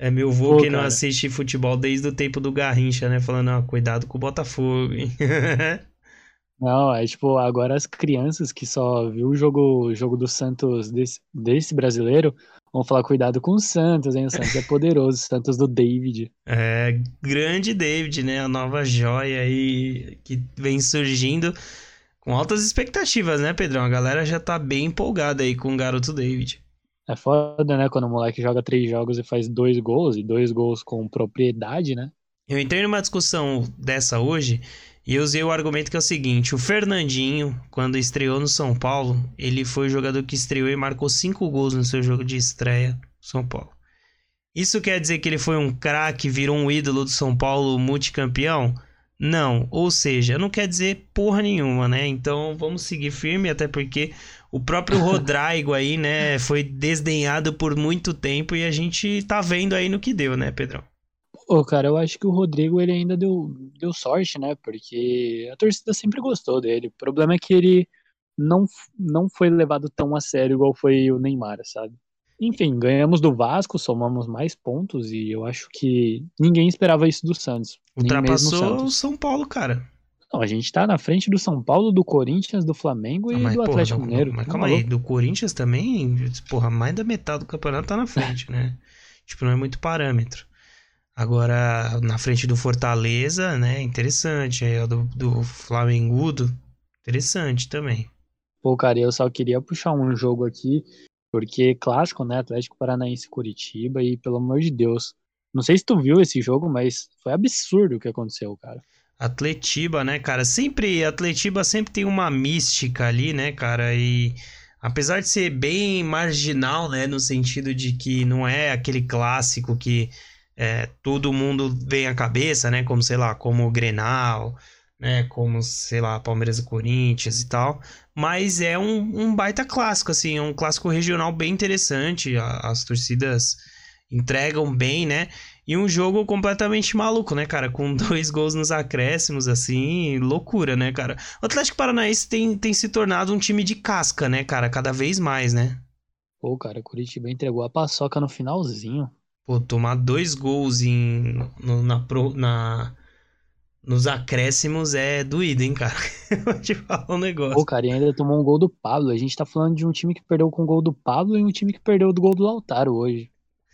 É meu avô que não assiste futebol desde o tempo do Garrincha, né? Falando, ó, cuidado com o Botafogo, hein? [laughs] não, é tipo, agora as crianças que só viu o jogo, jogo do Santos desse, desse brasileiro vão falar, cuidado com o Santos, hein? O Santos é poderoso, o Santos do David. É, grande David, né? A nova joia aí que vem surgindo com altas expectativas, né, Pedrão? A galera já tá bem empolgada aí com o garoto David. É foda, né? Quando o moleque joga três jogos e faz dois gols, e dois gols com propriedade, né? Eu entrei numa discussão dessa hoje e usei o argumento que é o seguinte: o Fernandinho, quando estreou no São Paulo, ele foi o jogador que estreou e marcou cinco gols no seu jogo de estreia São Paulo. Isso quer dizer que ele foi um craque, virou um ídolo do São Paulo multicampeão? Não, ou seja, não quer dizer porra nenhuma, né? Então vamos seguir firme, até porque o próprio Rodrigo aí, né, foi desdenhado por muito tempo e a gente tá vendo aí no que deu, né, Pedrão? Pô, cara, eu acho que o Rodrigo ele ainda deu, deu sorte, né? Porque a torcida sempre gostou dele. O problema é que ele não, não foi levado tão a sério igual foi o Neymar, sabe? Enfim, ganhamos do Vasco, somamos mais pontos e eu acho que ninguém esperava isso do Santos. Ultrapassou o São Paulo, cara. Não, a gente tá na frente do São Paulo, do Corinthians, do Flamengo e ah, do Atlético porra, Mineiro. Mas tá calma aí, do Corinthians também, porra, mais da metade do campeonato tá na frente, né? tipo, não é muito parâmetro. Agora, na frente do Fortaleza, né? Interessante. Aí, do, do Flamengudo, interessante também. Pô, cara, eu só queria puxar um jogo aqui, porque clássico, né? Atlético Paranaense Curitiba, e pelo amor de Deus. Não sei se tu viu esse jogo, mas foi absurdo o que aconteceu, cara Atletiba, né, cara? Sempre, Atletiba sempre tem uma mística ali, né, cara? E apesar de ser bem marginal, né, no sentido de que não é aquele clássico que é, todo mundo vem à cabeça, né, como, sei lá, como o Grenal, né, como, sei lá, Palmeiras e Corinthians e tal, mas é um, um baita clássico, assim, um clássico regional bem interessante, as torcidas entregam bem, né, e um jogo completamente maluco, né, cara? Com [laughs] dois gols nos acréscimos, assim, loucura, né, cara? O Atlético Paranaense tem, tem se tornado um time de casca, né, cara? Cada vez mais, né? Pô, cara, o Curitiba entregou a paçoca no finalzinho. Pô, tomar dois gols em, no, na, na, nos acréscimos é doído, hein, cara? [laughs] Vou te falar um negócio. Pô, cara, e ainda tomou um gol do Pablo. A gente tá falando de um time que perdeu com o gol do Pablo e um time que perdeu do gol do Lautaro hoje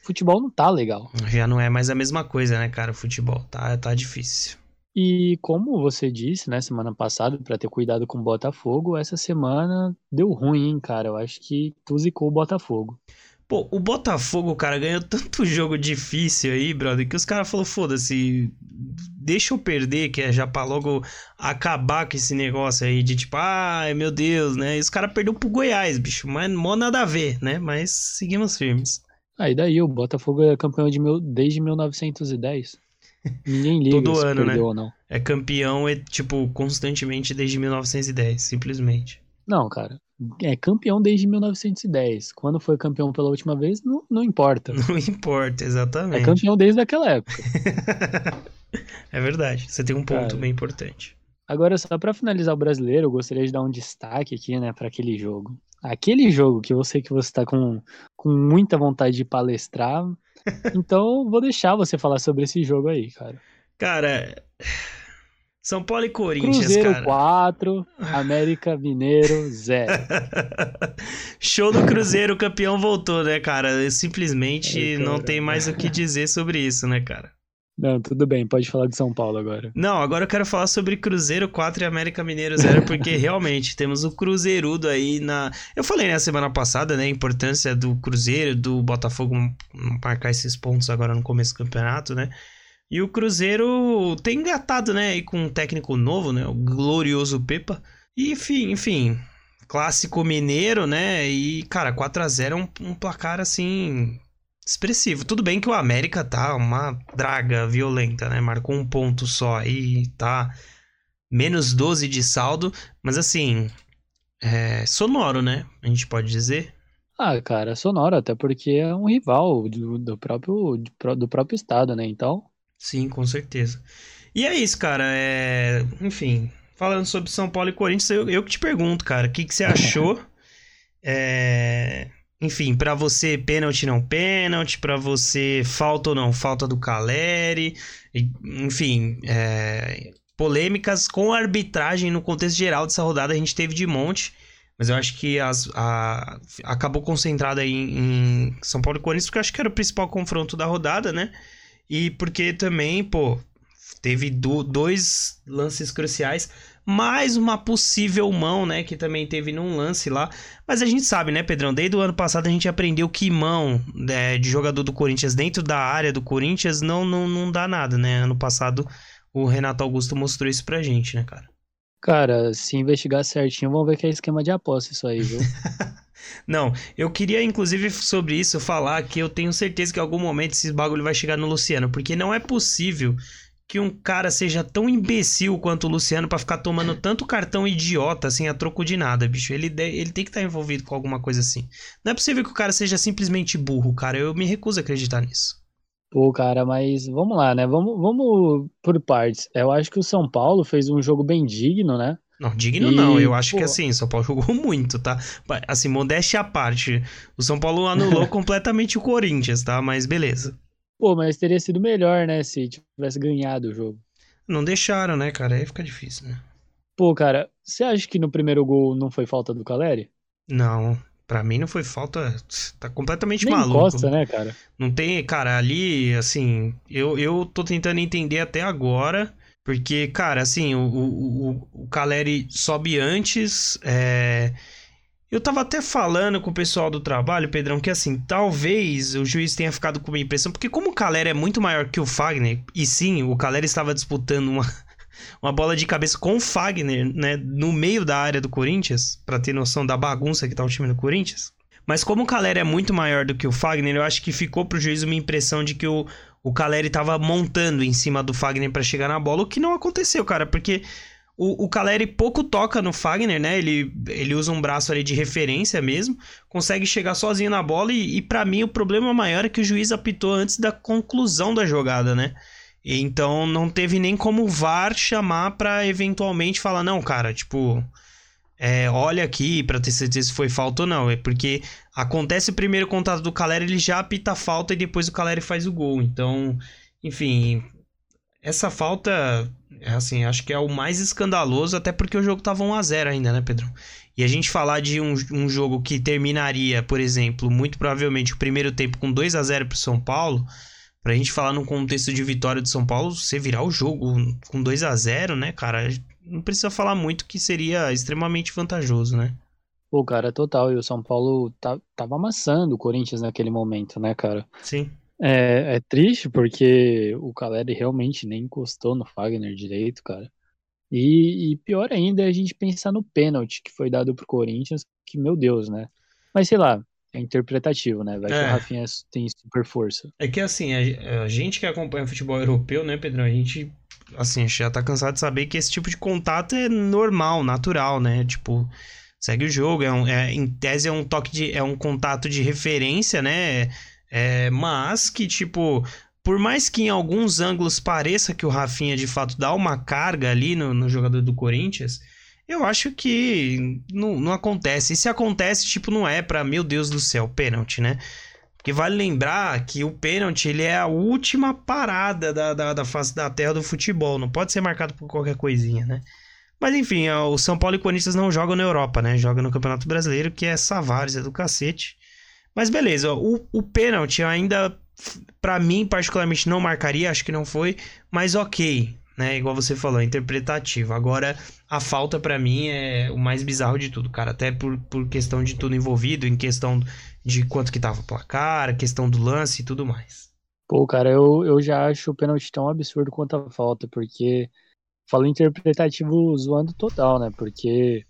futebol não tá legal. Já não é mais a mesma coisa, né, cara? O futebol tá, tá difícil. E como você disse, né, semana passada, para ter cuidado com o Botafogo, essa semana deu ruim, hein, cara? Eu acho que tu zicou o Botafogo. Pô, o Botafogo, cara, ganhou tanto [laughs] jogo difícil aí, brother, que os caras falaram, foda-se, deixa eu perder, que é já pra logo acabar com esse negócio aí de tipo, ai meu Deus, né? E os caras perderam pro Goiás, bicho, mas mó nada a ver, né? Mas seguimos firmes. Aí daí, o Botafogo é campeão de mil, desde 1910. Ninguém liga [laughs] Todo ano, né? ou não. É campeão, é tipo, constantemente desde 1910, simplesmente. Não, cara. É campeão desde 1910. Quando foi campeão pela última vez, não, não importa. [laughs] Não importa, exatamente. É campeão desde aquela época. [laughs] é verdade. Você tem um ponto cara, bem importante. Agora, só para finalizar o brasileiro, eu gostaria de dar um destaque aqui, né, para aquele jogo aquele jogo que eu sei que você está com, com muita vontade de palestrar. [laughs] então, vou deixar você falar sobre esse jogo aí, cara. Cara, São Paulo e Corinthians, Cruzeiro cara. 4, América Mineiro 0. [laughs] Show do Cruzeiro, o campeão voltou, né, cara? Simplesmente é, não tem mais o que dizer sobre isso, né, cara? Não, tudo bem, pode falar de São Paulo agora. Não, agora eu quero falar sobre Cruzeiro 4 e América Mineiro 0, porque [laughs] realmente temos o Cruzeirudo aí na. Eu falei na né, semana passada, né, a importância do Cruzeiro, do Botafogo marcar esses pontos agora no começo do campeonato, né? E o Cruzeiro tem engatado, né, aí com um técnico novo, né, o glorioso Pepa. E, enfim, enfim, clássico mineiro, né? E, cara, 4 a 0 é um, um placar assim expressivo. Tudo bem que o América tá uma draga violenta, né? Marcou um ponto só e tá menos 12 de saldo, mas assim, é sonoro, né? A gente pode dizer. Ah, cara, sonoro, até porque é um rival do, do próprio, do próprio estado, né? Então. Sim, com certeza. E é isso, cara. É... Enfim, falando sobre São Paulo e Corinthians, eu, eu que te pergunto, cara, o que, que você [laughs] achou? é... Enfim, para você pênalti não pênalti, para você falta ou não falta do Caleri, enfim, é, polêmicas com a arbitragem no contexto geral dessa rodada a gente teve de monte, mas eu acho que as, a, acabou concentrada em, em São Paulo e Corinthians porque eu acho que era o principal confronto da rodada, né? E porque também, pô, teve do, dois lances cruciais mais uma possível mão, né, que também teve num lance lá. Mas a gente sabe, né, Pedrão, desde o ano passado a gente aprendeu que mão né, de jogador do Corinthians dentro da área do Corinthians não, não, não dá nada, né? Ano passado o Renato Augusto mostrou isso pra gente, né, cara? Cara, se investigar certinho, vamos ver que é esquema de aposta isso aí, viu? [laughs] Não, eu queria inclusive sobre isso falar que eu tenho certeza que em algum momento esse bagulho vai chegar no Luciano, porque não é possível que um cara seja tão imbecil quanto o Luciano para ficar tomando tanto cartão idiota assim a troco de nada, bicho. Ele, ele tem que estar tá envolvido com alguma coisa assim. Não é possível que o cara seja simplesmente burro, cara. Eu me recuso a acreditar nisso. Pô, cara, mas vamos lá, né? Vamos, vamos por partes. Eu acho que o São Paulo fez um jogo bem digno, né? Não, digno e, não. Eu acho pô... que assim, o São Paulo [laughs] jogou muito, tá? Assim, modéstia à parte. O São Paulo anulou [laughs] completamente o Corinthians, tá? Mas beleza. Pô, mas teria sido melhor, né, se tivesse ganhado o jogo. Não deixaram, né, cara? Aí fica difícil, né? Pô, cara, você acha que no primeiro gol não foi falta do Caleri? Não, para mim não foi falta. Tá completamente Nem maluco. Encosta, né, cara? Não tem, cara, ali, assim, eu, eu tô tentando entender até agora. Porque, cara, assim, o, o, o Caleri sobe antes, é, eu tava até falando com o pessoal do trabalho, Pedrão, que assim, talvez o juiz tenha ficado com uma impressão, porque como o Calera é muito maior que o Fagner, e sim, o Calera estava disputando uma, [laughs] uma bola de cabeça com o Fagner, né, no meio da área do Corinthians, para ter noção da bagunça que tá o time do Corinthians. Mas como o Caleri é muito maior do que o Fagner, eu acho que ficou pro juiz uma impressão de que o, o Caleri tava montando em cima do Fagner para chegar na bola, o que não aconteceu, cara, porque o, o Caleri pouco toca no Fagner, né? Ele, ele usa um braço ali de referência mesmo, consegue chegar sozinho na bola e, e para mim o problema maior é que o juiz apitou antes da conclusão da jogada, né? Então não teve nem como o VAR chamar para eventualmente falar, não, cara, tipo, é, olha aqui para ter certeza se foi falta ou não. É porque acontece o primeiro contato do Caleri, ele já apita a falta e depois o Caleri faz o gol. Então, enfim, essa falta, é assim, acho que é o mais escandaloso, até porque o jogo tava 1 a 0 ainda, né, Pedro? E a gente falar de um, um jogo que terminaria, por exemplo, muito provavelmente o primeiro tempo com 2 a 0 pro São Paulo, pra gente falar num contexto de vitória do São Paulo, você virar o jogo com 2 a 0 né, cara? Não precisa falar muito que seria extremamente vantajoso, né? Pô, cara, total. E o São Paulo tá, tava amassando o Corinthians naquele momento, né, cara? Sim. É, é triste porque o Caleri realmente nem encostou no Fagner direito, cara. E, e, pior ainda é a gente pensar no pênalti que foi dado pro Corinthians, que, meu Deus, né? Mas sei lá, é interpretativo, né? Vai é. que o Rafinha tem super força. É que assim, a, a, gente que acompanha o futebol europeu, né, Pedro? A gente, assim, já tá cansado de saber que esse tipo de contato é normal, natural, né? Tipo, segue o jogo, é, um, é em tese é um toque de. é um contato de referência, né? É, mas que, tipo, por mais que em alguns ângulos pareça que o Rafinha de fato dá uma carga ali no, no jogador do Corinthians eu acho que não, não acontece. E se acontece, tipo, não é pra, meu Deus do céu, pênalti, né? Porque vale lembrar que o pênalti ele é a última parada da, da, da face da terra do futebol. Não pode ser marcado por qualquer coisinha, né? Mas enfim, o São Paulo e o Corinthians não jogam na Europa, né? Jogam no Campeonato Brasileiro, que é Savares, é do cacete. Mas beleza, o, o pênalti ainda, para mim, particularmente, não marcaria, acho que não foi, mas ok né? Igual você falou, é interpretativo. Agora, a falta para mim é o mais bizarro de tudo, cara. Até por, por questão de tudo envolvido, em questão de quanto que tava o placar, questão do lance e tudo mais. Pô, cara, eu, eu já acho o pênalti tão absurdo quanto a falta, porque falo interpretativo zoando total, né? Porque,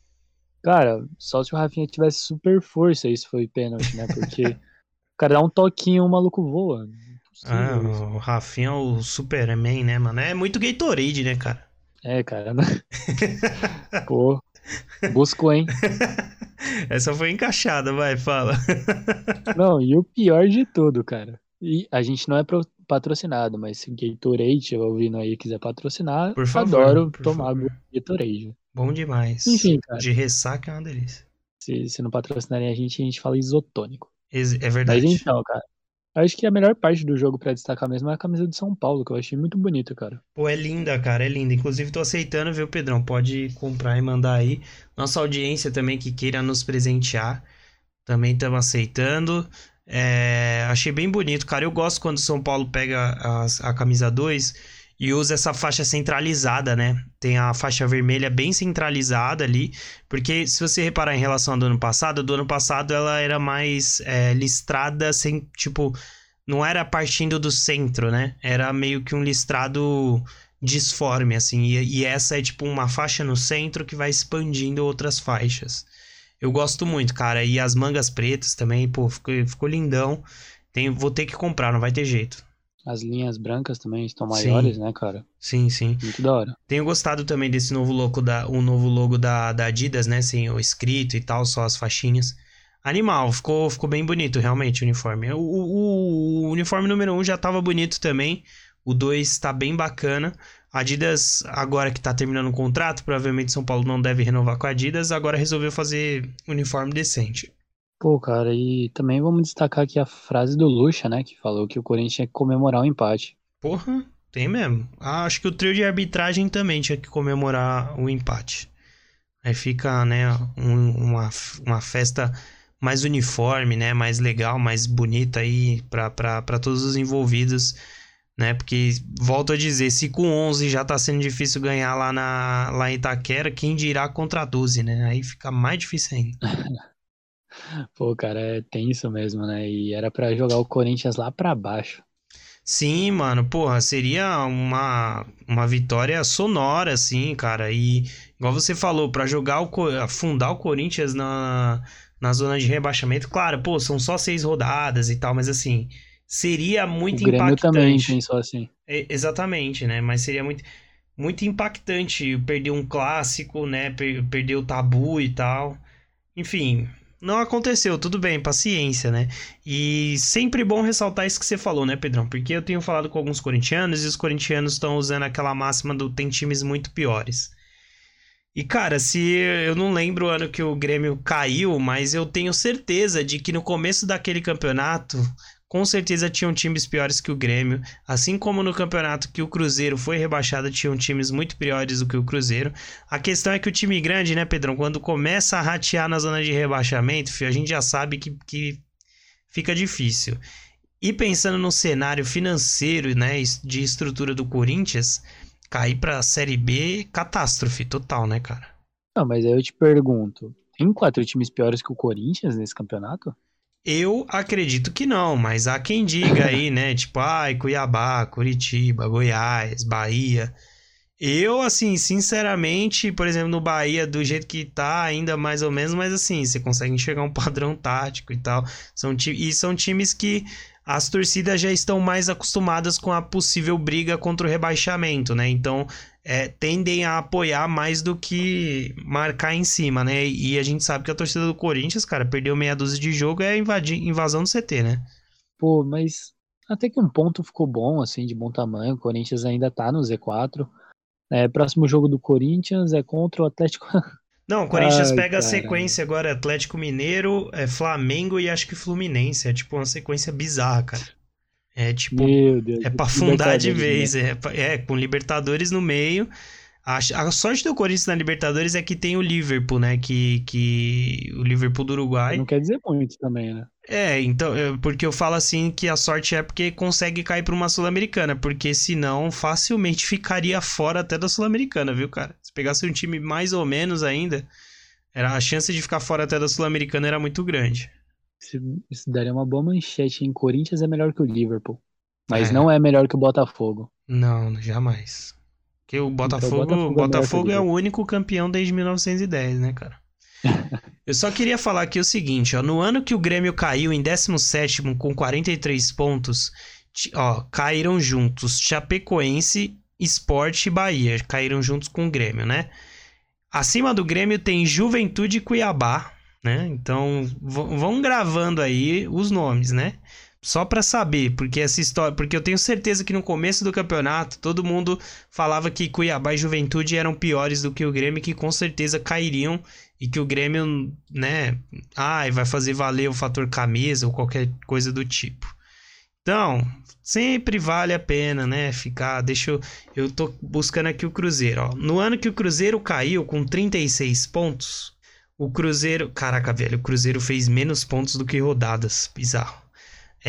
cara, só se o Rafinha tivesse super força, isso foi pênalti, né? Porque o cara dá um toquinho, o maluco voa. Ah, o Rafinha é o Superman, né, mano? É muito Gatorade, né, cara? É, cara. Né? [laughs] Pô, busco, hein? [laughs] Essa foi encaixada, vai, fala. [laughs] Não, e o pior de tudo, cara. E a gente não é patrocinado, mas se Gatorade, eu ouvindo aí, quiser patrocinar, por favor, adoro por tomar favor. Gatorade. Bom demais. Enfim, cara. De ressaca é uma delícia. Se, se não patrocinarem a gente, a gente fala isotônico. É verdade. Mas então, cara, Acho que a melhor parte do jogo para destacar mesmo é a camisa de São Paulo, que eu achei muito bonita, cara. Pô, é linda, cara, é linda. Inclusive, tô aceitando, viu, Pedrão? Pode comprar e mandar aí. Nossa audiência também que queira nos presentear, também estamos aceitando. É... Achei bem bonito, cara. Eu gosto quando São Paulo pega a, a camisa 2 e usa essa faixa centralizada, né? Tem a faixa vermelha bem centralizada ali, porque se você reparar em relação ao do ano passado, do ano passado ela era mais é, listrada sem, tipo, não era partindo do centro, né? Era meio que um listrado disforme, assim, e, e essa é tipo uma faixa no centro que vai expandindo outras faixas. Eu gosto muito, cara, e as mangas pretas também, pô, ficou, ficou lindão. Tem, vou ter que comprar, não vai ter jeito. As linhas brancas também estão maiores, sim. né, cara? Sim, sim. Muito da hora. Tenho gostado também desse novo logo da, o novo logo da, da Adidas, né? Sem o escrito e tal, só as faixinhas. Animal, ficou, ficou bem bonito, realmente, o uniforme. O, o, o uniforme número 1 um já tava bonito também. O 2 tá bem bacana. Adidas, agora que tá terminando o contrato, provavelmente São Paulo não deve renovar com a Adidas, agora resolveu fazer uniforme decente. Pô, cara, e também vamos destacar aqui a frase do Lucha, né? Que falou que o Corinthians tinha que comemorar o empate. Porra, tem mesmo. Ah, acho que o trio de arbitragem também tinha que comemorar o empate. Aí fica, né, um, uma, uma festa mais uniforme, né? Mais legal, mais bonita aí para todos os envolvidos, né? Porque, volto a dizer, se com 11 já tá sendo difícil ganhar lá, na, lá em Itaquera, quem dirá contra 12, né? Aí fica mais difícil ainda. [laughs] Pô, cara, é tenso mesmo, né? E era para jogar o Corinthians lá para baixo. Sim, mano, porra, seria uma, uma vitória sonora, assim, cara. E, igual você falou, para jogar o. afundar o Corinthians na, na zona de rebaixamento, claro, pô, são só seis rodadas e tal, mas assim, seria muito o Grêmio impactante. também pensou assim. É, exatamente, né? Mas seria muito, muito impactante perder um clássico, né? Per perder o tabu e tal. Enfim, não aconteceu, tudo bem, paciência, né? E sempre bom ressaltar isso que você falou, né, Pedrão? Porque eu tenho falado com alguns corintianos e os corintianos estão usando aquela máxima do tem times muito piores. E cara, se eu não lembro o ano que o Grêmio caiu, mas eu tenho certeza de que no começo daquele campeonato, com certeza tinham times piores que o Grêmio, assim como no campeonato que o Cruzeiro foi rebaixado, tinham times muito piores do que o Cruzeiro. A questão é que o time grande, né, Pedrão, quando começa a ratear na zona de rebaixamento, a gente já sabe que, que fica difícil. E pensando no cenário financeiro, né, de estrutura do Corinthians, cair para a Série B, catástrofe total, né, cara? Não, mas aí eu te pergunto, tem quatro times piores que o Corinthians nesse campeonato? Eu acredito que não, mas há quem diga aí, né? [laughs] Tipo, ai, Cuiabá, Curitiba, Goiás, Bahia. Eu, assim, sinceramente, por exemplo, no Bahia, do jeito que tá, ainda mais ou menos, mas assim, você consegue enxergar um [laughs] padrão tático e tal. São e são times que as torcidas já estão mais acostumadas com a possível briga contra o rebaixamento, né? Então, é, tendem a apoiar mais do que marcar em cima, né? E a gente sabe que a torcida do Corinthians, cara, perdeu meia dúzia de jogo é invadir, invasão do CT, né? Pô, mas até que um ponto ficou bom, assim, de bom tamanho. O Corinthians ainda tá no Z4. É, próximo jogo do Corinthians é contra o Atlético. [laughs] Não, o Corinthians Ai, pega a sequência agora, Atlético Mineiro, é Flamengo e acho que Fluminense. É tipo uma sequência bizarra, cara. É tipo, é pra afundar de vez. Né? É, é, com Libertadores no meio. A, a, sorte do Corinthians na Libertadores é que tem o Liverpool, né? Que, que o Liverpool do Uruguai. Não quer dizer muito também, né? É, então, porque eu falo assim que a sorte é porque consegue cair para uma Sul-Americana, porque senão facilmente [laughs] ficaria fora até da Sul-Americana, viu, cara? Se pegasse um time mais ou menos ainda, era a chance de ficar fora até da Sul-Americana era muito grande. Isso, isso daria uma boa manchete em Corinthians é melhor que o Liverpool, mas é. não é melhor que o Botafogo. Não, jamais. Porque o Botafogo, então, o Botafogo, é Botafogo é, é o único campeão desde 1910, né, cara? [laughs] Eu só queria falar aqui o seguinte, ó, no ano que o Grêmio caiu em 17º com 43 pontos, ó, caíram juntos Chapecoense, Sport e Bahia, caíram juntos com o Grêmio, né? Acima do Grêmio tem Juventude e Cuiabá, né? Então, vão gravando aí os nomes, né? Só para saber, porque essa história, porque eu tenho certeza que no começo do campeonato todo mundo falava que Cuiabá e Juventude eram piores do que o Grêmio, que com certeza cairiam e que o Grêmio, né, ai, vai fazer valer o fator camisa ou qualquer coisa do tipo. Então, sempre vale a pena, né, ficar, deixa eu, eu tô buscando aqui o Cruzeiro, ó. No ano que o Cruzeiro caiu com 36 pontos, o Cruzeiro, caraca, velho, o Cruzeiro fez menos pontos do que rodadas, bizarro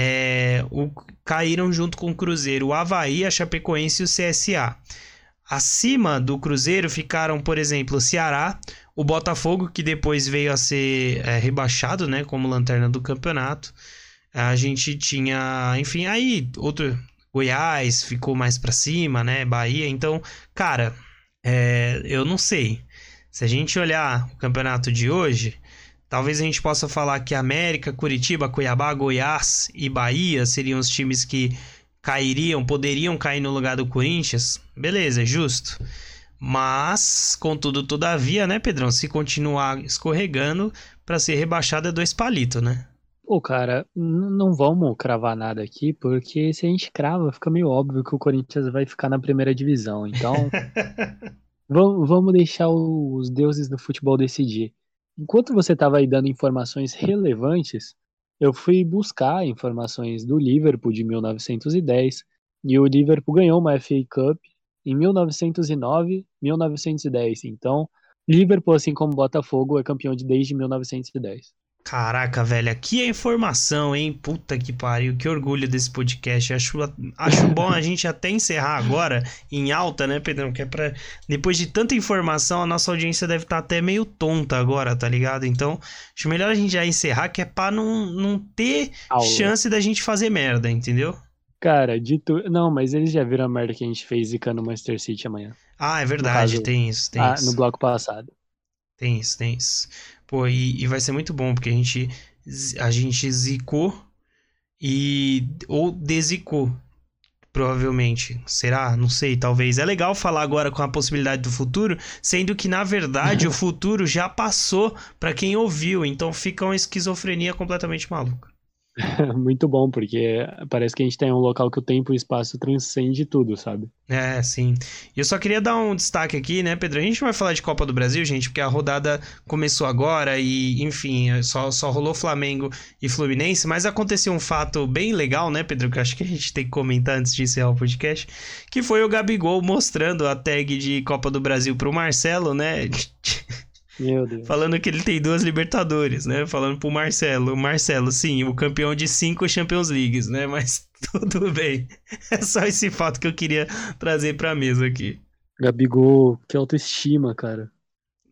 é, o, caíram junto com o Cruzeiro o Havaí, a Chapecoense e o CSA. Acima do Cruzeiro ficaram, por exemplo, o Ceará, o Botafogo, que depois veio a ser é, rebaixado, né, como lanterna do campeonato. A gente tinha, enfim, aí outro Goiás ficou mais para cima, né, Bahia. Então, cara, é, eu não sei. Se a gente olhar o campeonato de hoje, Talvez a gente possa falar que América, Curitiba, Cuiabá, Goiás e Bahia seriam os times que cairiam, poderiam cair no lugar do Corinthians. Beleza, justo. Mas, contudo, todavia, né, Pedrão? Se continuar escorregando, para ser rebaixado é dois palitos, né? Pô, cara, não vamos cravar nada aqui, porque se a gente crava, fica meio óbvio que o Corinthians vai ficar na primeira divisão. Então, [laughs] vamos deixar os deuses do futebol decidir. Enquanto você estava aí dando informações relevantes, eu fui buscar informações do Liverpool de 1910 e o Liverpool ganhou uma FA Cup em 1909, 1910. Então, Liverpool, assim como Botafogo, é campeão de desde 1910. Caraca, velho, aqui é informação, hein? Puta que pariu, que orgulho desse podcast. Acho, acho [laughs] bom a gente até encerrar agora em alta, né, Pedrão? Que é pra. Depois de tanta informação, a nossa audiência deve estar tá até meio tonta agora, tá ligado? Então, acho melhor a gente já encerrar, que é pra não, não ter Aula. chance da gente fazer merda, entendeu? Cara, dito. Não, mas eles já viram a merda que a gente fez zicando o Manchester City amanhã. Ah, é verdade, caso, tem isso, tem ah, isso. No bloco passado. Tem isso, tem isso. Pô, e, e vai ser muito bom, porque a gente, a gente zicou e. ou desicou. Provavelmente. Será? Não sei, talvez. É legal falar agora com a possibilidade do futuro, sendo que, na verdade, o [laughs] futuro já passou para quem ouviu. Então fica uma esquizofrenia completamente maluca. [laughs] Muito bom, porque parece que a gente tem um local que o tempo e o espaço transcende tudo, sabe? É, sim. E eu só queria dar um destaque aqui, né, Pedro? A gente vai falar de Copa do Brasil, gente, porque a rodada começou agora e, enfim, só, só rolou Flamengo e Fluminense, mas aconteceu um fato bem legal, né, Pedro? Que eu acho que a gente tem que comentar antes de encerrar o podcast, que foi o Gabigol mostrando a tag de Copa do Brasil pro Marcelo, né? Meu Deus. Falando que ele tem duas Libertadores, né? Falando pro Marcelo. Marcelo, sim, o campeão de cinco Champions Leagues, né? Mas [laughs] tudo bem. É só esse fato que eu queria trazer pra mesa aqui. Gabigol, que autoestima, cara.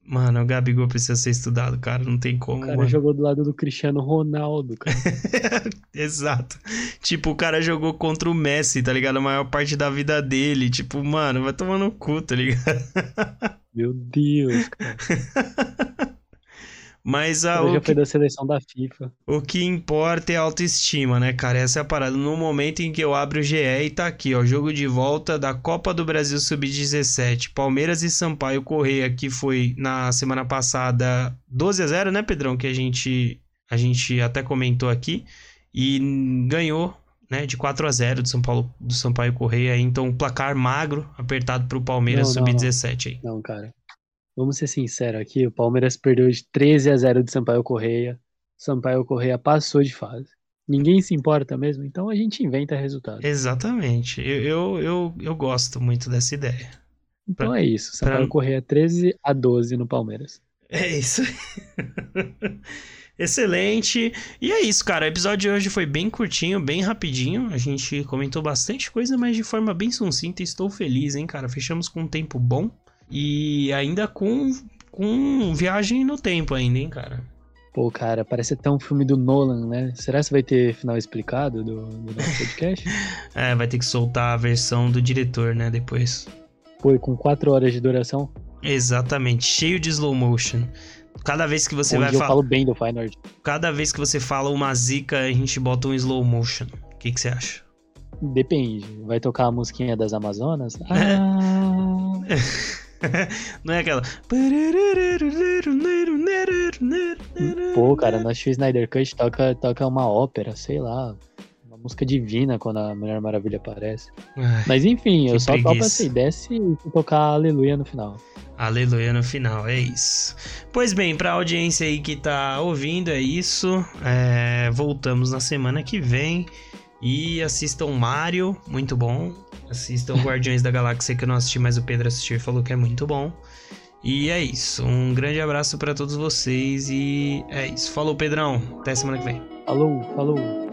Mano, o Gabigol precisa ser estudado, cara. Não tem como. O cara mano. jogou do lado do Cristiano Ronaldo, cara. [laughs] Exato. Tipo, o cara jogou contra o Messi, tá ligado? A maior parte da vida dele. Tipo, mano, vai tomar no cu, tá ligado? Meu Deus, cara. [laughs] Mas a, já o, que, foi da seleção da FIFA. o que importa é a autoestima, né, cara? Essa é a parada. No momento em que eu abro o GE e tá aqui, ó. Jogo de volta da Copa do Brasil Sub-17. Palmeiras e Sampaio Correia, que foi na semana passada 12 a 0 né, Pedrão? Que a gente, a gente até comentou aqui. E ganhou né, de 4 a 0 do São Paulo, do Sampaio Correia, então placar magro, apertado pro Palmeiras Não, não, sub-17 aí. Não, cara. Vamos ser sinceros aqui, o Palmeiras perdeu de 13 a 0 do Sampaio Correia. Sampaio Correia passou de fase. Ninguém se importa mesmo, então a gente inventa resultado. Exatamente. Eu, eu, eu, eu gosto muito dessa ideia. Então pra- é isso. Sampaio pra- Correia 13 a 12 no Palmeiras. É isso. [laughs] Excelente. E é isso, cara. O episódio de hoje foi bem curtinho, bem rapidinho. A gente comentou bastante coisa, mas de forma bem sucinta. Estou feliz, hein, cara. Fechamos com um tempo bom e ainda com, com viagem no tempo ainda, hein, cara. Pô, cara, parece até um filme do Nolan, né? Será que vai ter final explicado do, do nosso [laughs] podcast? É, vai ter que soltar a versão do diretor, né, depois. Pô, com 4 horas de duração, Exatamente, cheio de slow motion. Cada vez que você onde vai eu falar, falo bem do Feyenoord. cada vez que você fala uma zica, a gente bota um slow motion. O que que você acha? Depende. Vai tocar a musiquinha das Amazonas? [laughs] Ah, [laughs] [laughs] Não é aquela. pô, cara, no Snyder Cut toca, toca uma ópera, sei lá. Uma música divina quando a Mulher Maravilha aparece. Ai, Mas enfim, eu só topo preguiça. assim, desce e tocar Aleluia no final. Aleluia no final, é isso. Pois bem, pra audiência aí que tá ouvindo, é isso. É, voltamos na semana que vem. E assistam Mario, muito bom. Assistam Guardiões da Galáxia, que eu não assisti, mas o Pedro assistiu e falou que é muito bom. E é isso. Um grande abraço pra todos vocês. E é isso. Falou, Pedrão. Até semana que vem. Falou, falou.